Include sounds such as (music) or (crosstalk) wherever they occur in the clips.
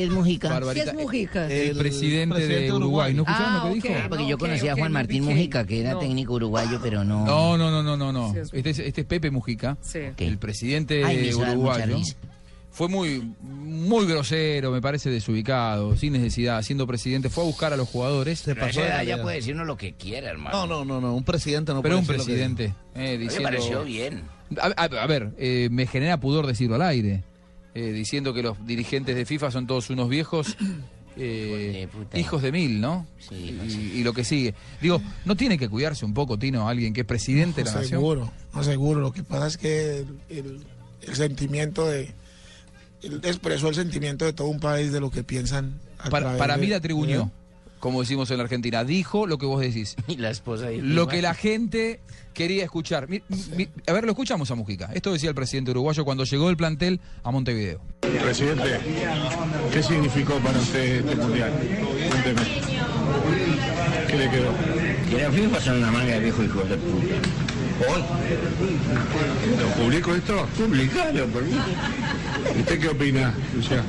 ¿Qué es Mujica? ¿Qué Barbarita. es Mujica? El, presidente, de Uruguay. ¿No escucharon Ah, lo que ok. dijo? Ah, porque yo ok, conocí a Juan Martín. Mujica, que era No. técnico uruguayo, pero no. No, no, no, no, no, no. Este es, este es Pepe Mujica, Sí. El presidente Ay, uruguayo. Fue muy, muy grosero, me parece desubicado, sin necesidad, siendo presidente. Fue a buscar a los jugadores, Se Pero pasó de ya puede decir uno lo que quiera, hermano. No, no, no, no, un presidente no pero un puede decir lo que- presidente. eh, A mí me pareció bien. A, a- a ver, eh, me genera pudor decirlo al aire, eh, diciendo que los dirigentes de FIFA son todos unos viejos. (clears throat) eh, de hijos de mil, ¿no? Sí, y, y lo que sigue. Digo, ¿no tiene que cuidarse un poco, Tino, alguien que es presidente de la nación? seguro, no seguro. Lo que pasa es que el, el- el sentimiento de. Él expresó el sentimiento de todo un país de lo que piensan. Para, para de- mí la tribuñó, ¿Eh? Como decimos en la Argentina. Dijo lo que vos decís. (laughs) Y la esposa dijo, Lo que la gente quería escuchar. Mi- mi- a ver, lo escuchamos a Mujica. Esto decía el presidente uruguayo cuando llegó el plantel a Montevideo. Presidente, ¿qué significó para usted este mundial? Cuénteme. ¿Qué le quedó? Que la FIFA son una manga de viejos hijos de puta. Hoy, ¿Lo publico esto? publicalo, por mí. ¿Usted qué opina, Luciano?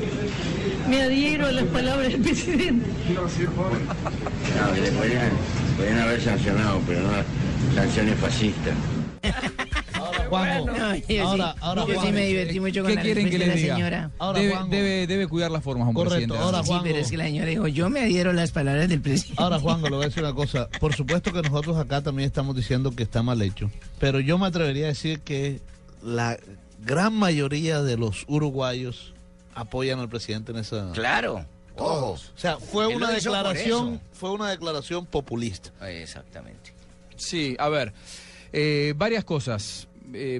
Me adhiero a las palabras del presidente. No, que le podrían, podrían haber sancionado, pero no sanciones fascistas. Ahora, Juanjo, No, yo sí, ahora, ahora, yo sí Juanjo. me divertí mucho con ¿Qué la quieren que le de la diga? señora. Ahora, debe, Juanjo. debe, debe cuidar las formas un Correcto, presidente. ahora. Sí, Juanjo. pero es que la señora dijo, yo me adhiero a las palabras del presidente. Ahora, Juan, le voy a decir una cosa. Por supuesto que nosotros acá también estamos diciendo que está mal hecho. Pero yo me atrevería a decir que la gran mayoría de los uruguayos apoyan al presidente en esa. Claro, todos. O sea, fue Él una declaración, fue una declaración populista. Exactamente. Sí, a ver, eh, varias cosas. Eh,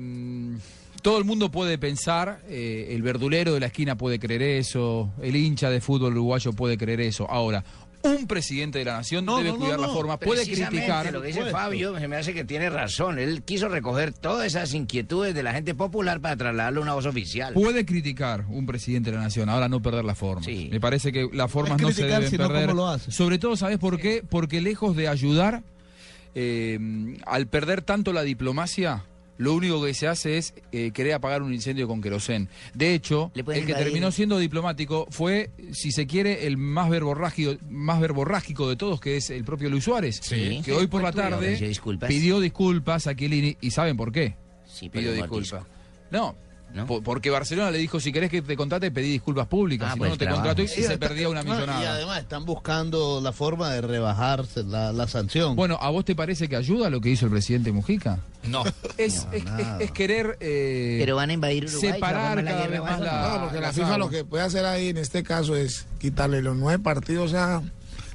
todo el mundo puede pensar, eh, el verdulero de la esquina puede creer eso, el hincha de fútbol uruguayo puede creer eso. Ahora, un presidente de la nación No, debe no, no, cuidar la forma, puede criticar. Lo que dice. Fabio se me hace que tiene razón. Él quiso recoger todas esas inquietudes de la gente popular para trasladarlo a una voz oficial. Puede criticar un presidente de la nación, ahora no perder la forma. Sí. Me parece que las formas es no se deben perder. cómo lo hace. Sobre todo, ¿sabes por qué? Porque lejos de ayudar, eh, al perder tanto la diplomacia, lo único que se hace es eh, querer apagar un incendio con querosén. De hecho, el que invadir. terminó siendo diplomático fue, si se quiere, el más verborrágico, más verborrágico de todos, que es el propio Luis Suárez, Sí. que hoy por la tarde pidió disculpas a Chiellini y ¿saben por qué? Sí, pidió disculpas. No, Porque Barcelona le dijo, si querés que te contrate, pedí disculpas públicas, Ah, si no, pues no te contrato y se está- perdía una no, Y millonada. además están buscando la forma de rebajarse la, la sanción. Bueno, ¿a vos te parece que ayuda lo que hizo el presidente Mujica? No. (laughs) Es, es, nada. es- es querer eh, Pero van a invadir Uruguay. separar cada vez más la... No, porque la FIFA lo que puede hacer ahí en este caso es quitarle los nueve partidos a.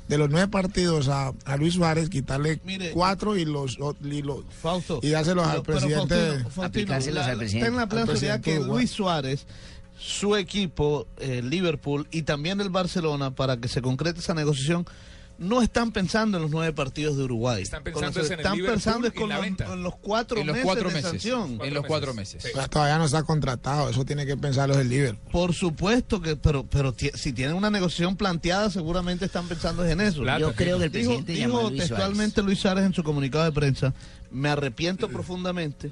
De los nueve partidos a, a Luis Suárez, quitarle Mire, cuatro y los, y los Fausto. y dárselos al presidente. Faustino, Faustino, Aplicárselos la- al presidente. Está en la plena seguridad que Uruguay. Luis Suárez, su equipo, eh, Liverpool y también el Barcelona, para que se concrete esa negociación, no están pensando en los nueve partidos de Uruguay. Están Con pensando los- es en el están pensando es con los, los cuatro En los meses cuatro de meses. sanción. En los cuatro meses. Sí. Pues todavía no está contratado, eso tiene que pensarlo el Liverpool. Por supuesto que, pero, pero si tienen una negociación planteada, seguramente están pensando en eso. Plata, Yo creo que el Dijo, presidente dijo Luis textualmente Suárez. Luis Suárez en su comunicado de prensa, me arrepiento profundamente,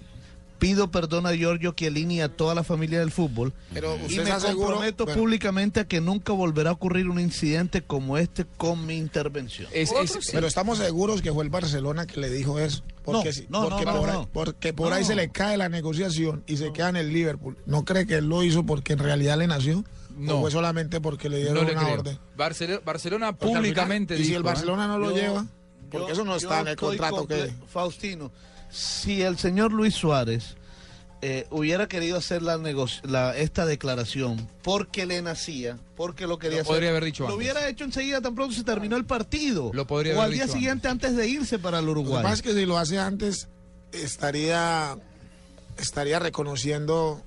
pido perdón a Giorgio Chiellini y a toda la familia del fútbol Pero y me está seguro. comprometo bueno, públicamente a que nunca volverá a ocurrir un incidente como este con mi intervención. Es- es- Pero estamos seguros que fue el Barcelona que le dijo eso. Porque, No, si- no, porque, no, no, por, no. Ahí, porque por ahí se le cae la negociación y se queda en el Liverpool. ¿No cree que él lo hizo porque en realidad le nació? No. ¿O fue solamente porque le dieron no le una creo. orden? Barcelona, final- públicamente y si dijo, el ¿eh? Barcelona no lo Yo- lleva, porque yo- eso no está en el contrato que... Faustino, si el señor Luis Suárez eh, hubiera querido hacer la, la esta declaración porque le nacía, porque lo quería Lo hacer, podría haber dicho lo antes. hubiera hecho enseguida tan pronto se terminó el partido. Lo podría o haber al día dicho siguiente antes. de irse para el Lo que Uruguay. pasa es que si lo hace antes, estaría, estaría reconociendo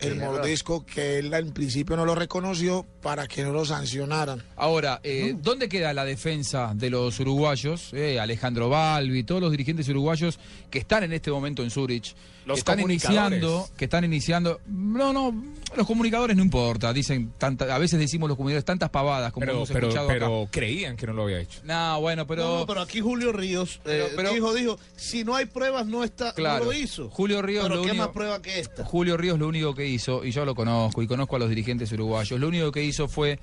el mordisco que él en principio no lo reconoció para que no lo sancionaran. Ahora, eh, ¿dónde queda la defensa de los uruguayos? Eh, Alejandro Balbi, todos los dirigentes uruguayos que están en este momento en Zurich, Los que están comunicadores. iniciando, que están iniciando. No, no, los comunicadores no importa, dicen tanta, a veces decimos los comunicadores tantas pavadas como Pero, hemos pero, escuchado acá. pero creían que no lo había hecho. No, bueno, pero, no, no, pero aquí Julio Ríos eh, Pero- pero- dijo, dijo, si no hay pruebas no está, Claro. no lo hizo. Julio Ríos pero lo qué único- más prueba que esta. Julio Ríos lo único que hizo, y yo lo conozco, y conozco a los dirigentes uruguayos, lo único que hizo fue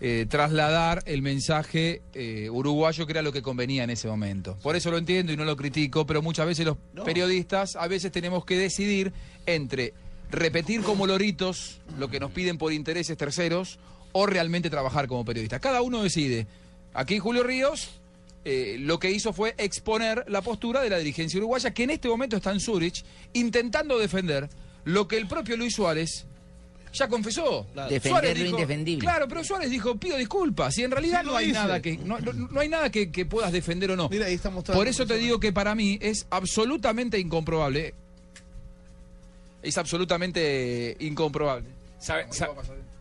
eh, trasladar el mensaje eh, uruguayo que era lo que convenía en ese momento. Por eso lo entiendo y no lo critico, pero muchas veces los periodistas a veces tenemos que decidir entre repetir como loritos lo que nos piden por intereses terceros o realmente trabajar como periodistas. Cada uno decide. Aquí Julio Ríos eh, lo que hizo fue exponer la postura de la dirigencia uruguaya, que en este momento está en Zurich, intentando defender lo que el propio Luis Suárez ya confesó. Defender Suárez lo dijo- indefendible. Claro, pero Suárez dijo, pido disculpas. Y en realidad Sí, no hay que no, no- no hay nada que, que puedas defender o no. Mira, ahí Por eso te digo que para mí es absolutamente incomprobable. Es absolutamente incomprobable. ¿Sabe, sa-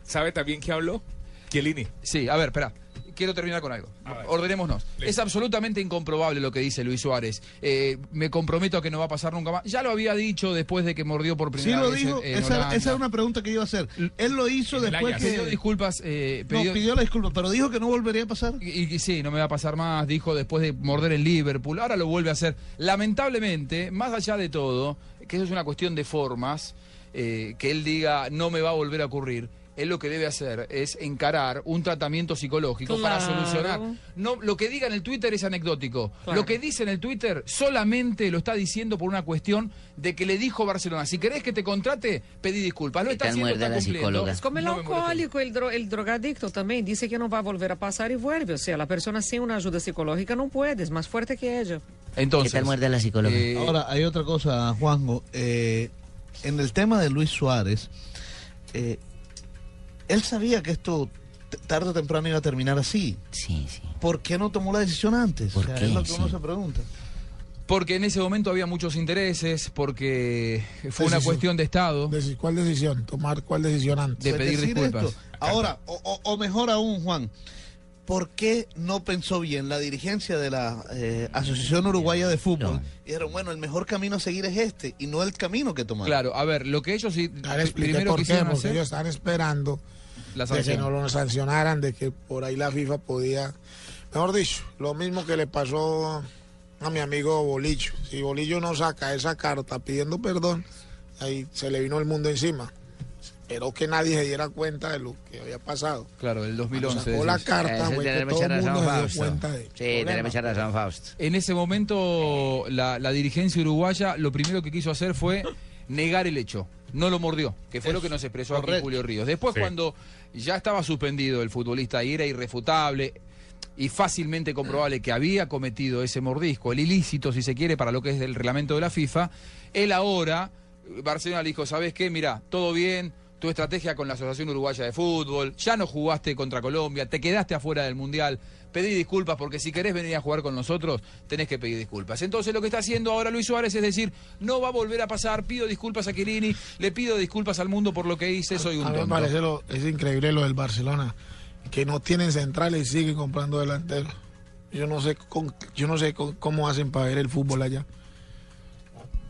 sabe también que habló? Chiellini. Sí, a ver, espera. Quiero terminar con algo. Ordenémonos. Es absolutamente incomprobable lo que dice Luis Suárez. Eh, me comprometo a que no va a pasar nunca más. Ya lo había dicho después de que mordió por Sí primera lo vez dijo, en- en esa, esa era una pregunta que iba a hacer. Él lo hizo En después que... Pidió disculpas. eh, No, pidió- pidió la disculpa, pero dijo que no volvería a pasar. Y, y sí, no me va a pasar más, dijo después de morder el Liverpool, ahora lo vuelve a hacer. Lamentablemente, más allá de todo, que eso es una cuestión de formas, eh, que él diga no me va a volver a ocurrir, él lo que debe hacer es encarar un tratamiento psicológico para solucionar. No, lo que diga en el Twitter es anecdótico. Claro. Lo que dice en el Twitter solamente lo está diciendo por una cuestión de que le dijo Barcelona, si querés que te contrate, pedí disculpas. Lo ¿Qué está haciendo, está la cumpliendo. psicóloga? Es como el No alcohólico, el, dro- el drogadicto también. Dice que no va a volver a pasar y vuelve. O sea, la persona sin una ayuda psicológica no puede, es más fuerte que ella. Entonces, ¿Qué tal muerde la psicóloga? eh, Ahora, hay otra cosa, Juanjo. Eh, en el tema de Luis Suárez, eh, él sabía que esto tarde o temprano iba a terminar así. Sí, sí. ¿Por qué no tomó la decisión antes? ¿Por O sea, qué? Es lo que uno Sí. se pregunta. Porque en ese momento había muchos intereses, porque fue una Decisión. cuestión de Estado. ¿Cuál decisión? ¿Tomar cuál decisión antes? De Pues pedir disculpas. esto. Ahora, o, o- mejor aún, Juan, ¿por qué no pensó bien la dirigencia de la eh, Asociación Uruguaya de Fútbol? No. Y dijeron, bueno, el mejor camino a seguir es este y no el camino que tomar. Claro, a ver, lo que ellos sí primero por qué, quisieron porque hacer ellos están esperando la de que no lo sancionaran, de que por ahí la FIFA podía, mejor dicho, lo mismo que le pasó a mi amigo Bolillo. Si Bolillo no saca esa carta pidiendo perdón, ahí se le vino el mundo encima. Esperó que nadie se diera cuenta de lo que había pasado. Claro, el Cuando 2011. sacó la carta, Eso fue que todo el mundo se dio cuenta de Sí, mucha razón, Fausto. En ese momento la, la dirigencia uruguaya lo primero que quiso hacer fue negar el hecho. No lo mordió, que fue lo que nos expresó aquí. Julio Ríos. Después Sí. cuando ya estaba suspendido el futbolista y era irrefutable y fácilmente comprobable que había cometido ese mordisco, el ilícito, si se quiere, para lo que es el reglamento de la FIFA, él ahora, Barcelona le dijo, ¿sabes qué? Mira, todo bien, tu estrategia con la Asociación Uruguaya de Fútbol, ya no jugaste contra Colombia, te quedaste afuera del Mundial, pedí disculpas porque si querés venir a jugar con nosotros, tenés que pedir disculpas. Entonces lo que está haciendo ahora Luis Suárez es decir, no va a volver a pasar, pido disculpas a Chiellini, le pido disculpas al mundo por lo que hice, soy un A tonto. parece lo, es increíble lo del Barcelona, que no tienen centrales y siguen comprando delanteros. Yo no sé con- yo no sé con- cómo hacen para ver el fútbol allá.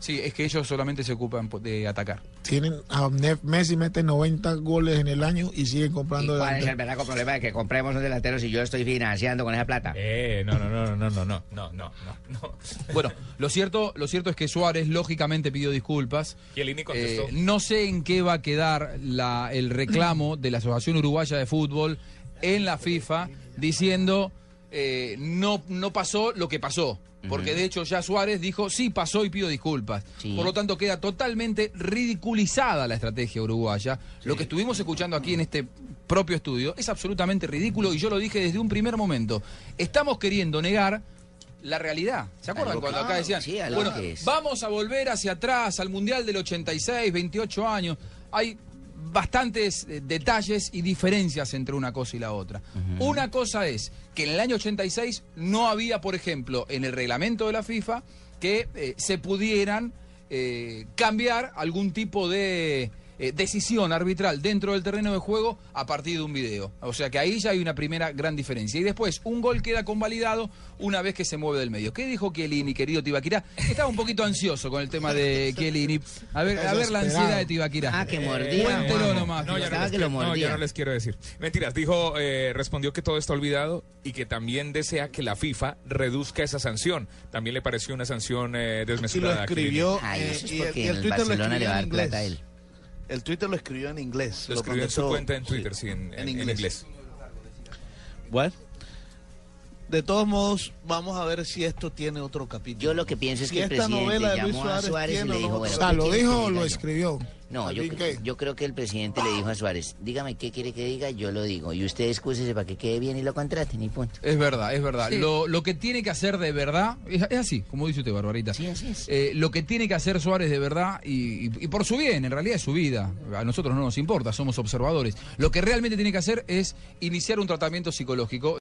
Sí, es que ellos solamente se ocupan de atacar. Tienen a Messi mete 90 goles en el año y siguen ¿Y comprando cuál es el delanteros. verdadero problema de que compremos un delantero si yo estoy financiando con esa plata? Eh, no, no, no, no, no, no, no, no, no, no. Bueno, (laughs) lo cierto, lo cierto es que Suárez lógicamente pidió disculpas. Chiellini contestó. Eh, no sé en qué va a quedar la- el reclamo de la Asociación Uruguaya de Fútbol en la FIFA diciendo eh, no, no pasó lo que pasó. Porque de hecho ya Suárez dijo sí pasó y pido disculpas. Sí. Por lo tanto queda totalmente ridiculizada la estrategia uruguaya. Lo que estuvimos escuchando aquí en este propio estudio es absolutamente ridículo y yo lo dije desde un primer momento. Estamos queriendo negar la realidad. ¿Se acuerdan cuando acá decían, sí, bueno, vamos a volver hacia atrás al Mundial del 86, 28 años? Hay bastantes eh, detalles y diferencias entre una cosa y la otra. Una cosa es que en el año 86 no había, por ejemplo, en el reglamento de la FIFA que eh, se pudieran eh, cambiar algún tipo de eh, decisión arbitral dentro del terreno de juego a partir de un video. O sea que ahí ya hay una primera gran diferencia. Y después, un gol queda convalidado una vez que se mueve del medio. ¿Qué dijo Chiellini, querido Tibaquirá? Estaba un poquito ansioso con el tema de Chiellini. A ver, a ver la ansiedad de Tibaquirá. Ah, que mordía. Cuéntelo Juanjo. nomás. No, ya no, les que quiero, lo no, ya no les quiero decir. Mentiras, dijo, eh, respondió que todo está olvidado y que también desea que la FIFA reduzca esa sanción. También le pareció una sanción eh, Y lo desmesurada. a Chiellini. escribió. Ay, eh, eso es y el- porque y el el Twitter lo Barcelona le escribió va a en dar plata a inglés. él. El Twitter lo escribió en inglés. Lo, escribió en su cuenta en Twitter, sí, en, inglés. En de todos modos, vamos a ver si esto tiene otro capítulo. Yo lo que pienso es Si que el esta presidente novela de Luis llamó a Suárez y le dijo, no bueno, O sea, ¿qué ¿lo dijo o lo yo? escribió? No, ¿Al yo, yo creo que el presidente le dijo a Suárez, dígame qué quiere que diga, yo lo digo. Y usted excúsese para que quede bien y lo contraten y punto. Es verdad, es verdad. Sí. Lo, lo que tiene que hacer de verdad, es, es así, como dice usted, Barbarita. Sí, así es. Eh, lo que tiene que hacer Suárez de verdad, y, y- y por su bien, en realidad es su vida, a nosotros no nos importa, somos observadores. Lo que realmente tiene que hacer es iniciar un tratamiento psicológico.